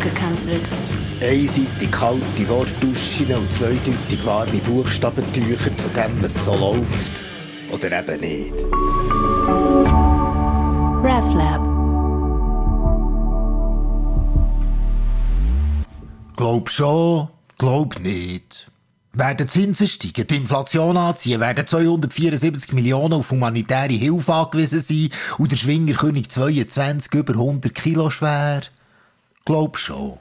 abgekanzelt. Einseitig kalte Wortduschen und zweideutig warme Buchstabentücher zu dem, was so läuft. Oder eben nicht. RefLab. Glaub schon, glaub nicht. Werden Zinsen steigen, die Inflation anziehen, werden 274 Millionen auf humanitäre Hilfe angewiesen sein und der Schwingerkönig 22 über 100 Kilo schwer? Glaub schon.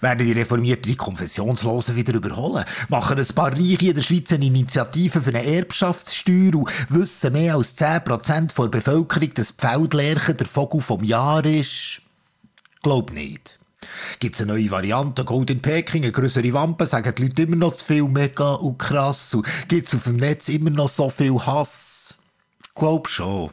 Werden die reformierten Konfessionslosen wieder überholen? Machen ein paar Reiche in der Schweiz eine Initiative für eine Erbschaftssteuer und wissen mehr als 10% der Bevölkerung, dass Pfautlärchen der Vogel vom Jahr ist? Glaub nicht. Gibt's eine neue Variante, Gold in Peking, eine größere Wampe, sagen die Leute immer noch zu viel mega und krass und gibt's auf dem Netz immer noch so viel Hass? Glaub schon.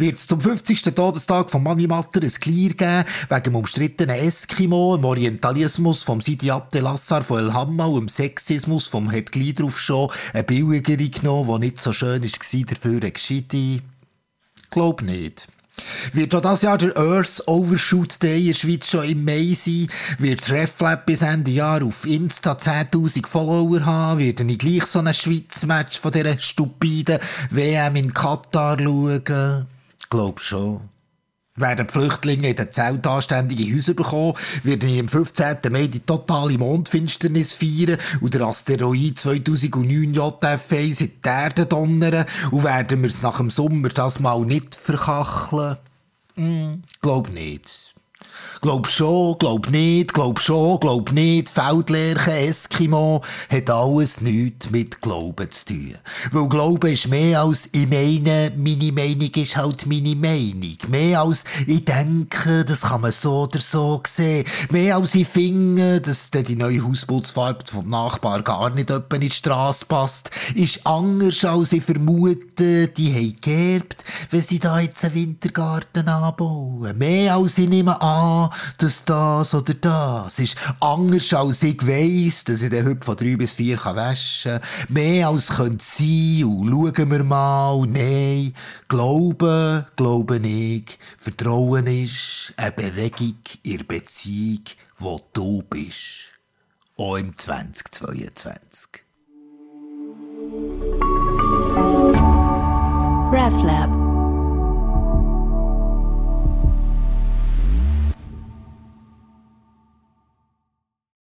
Wird es zum 50. Todestag von Manimatter ein Clear geben, wegen dem umstrittenen Eskimo, dem Orientalismus vom Sidi Abdelassar von El Hamma und dem Sexismus vom Het drauf schon eine billigere genommen, die nicht so schön war, dafür eine gescheite? Glaub nicht. Wird auch das Jahr der Earth Overshoot Day in der Schweiz schon im Mai sein? Wird RefLab bis Ende Jahr auf Insta 10.000 Follower haben? Wird ich gleich so ein Schweiz-Match von dieser stupiden WM in Katar schauen? Glaub schon. Werden die Flüchtlinge in den Zelt anständige Häuser bekommen, werden ich am 15. Mai die totale Mondfinsternis feiern und der Asteroid 2009 JF1 in die Erde donnern und werden wir es nach dem Sommer das mal nicht verkacheln? Hm, glaub nicht. Glaub schon, glaub nicht, glaub schon, glaub nicht. Feldlerchen, Eskimo, hat alles nichts mit Glauben zu tun. Weil Glauben ist mehr als ich meine, meine Meinung ist halt meine Meinung. Mehr als ich denke, das kann man so oder so sehen. Mehr als ich finde, dass die neue Hausputzfarbe vom Nachbar gar nicht etwa in die Strasse passt. Ist anders als ich vermute, die haben geerbt, wenn sie da jetzt einen Wintergarten anbauen. Mehr als ich nehme an, dass das oder das ist anders als ich weiss, dass ich den heute von drei bis vier waschen kann. Mehr als könnte sein und schauen wir mal. Nein, Glauben, Glauben ich. Vertrauen ist eine Bewegung in Beziehung, wo du bist. Auch im 2022. RefLab.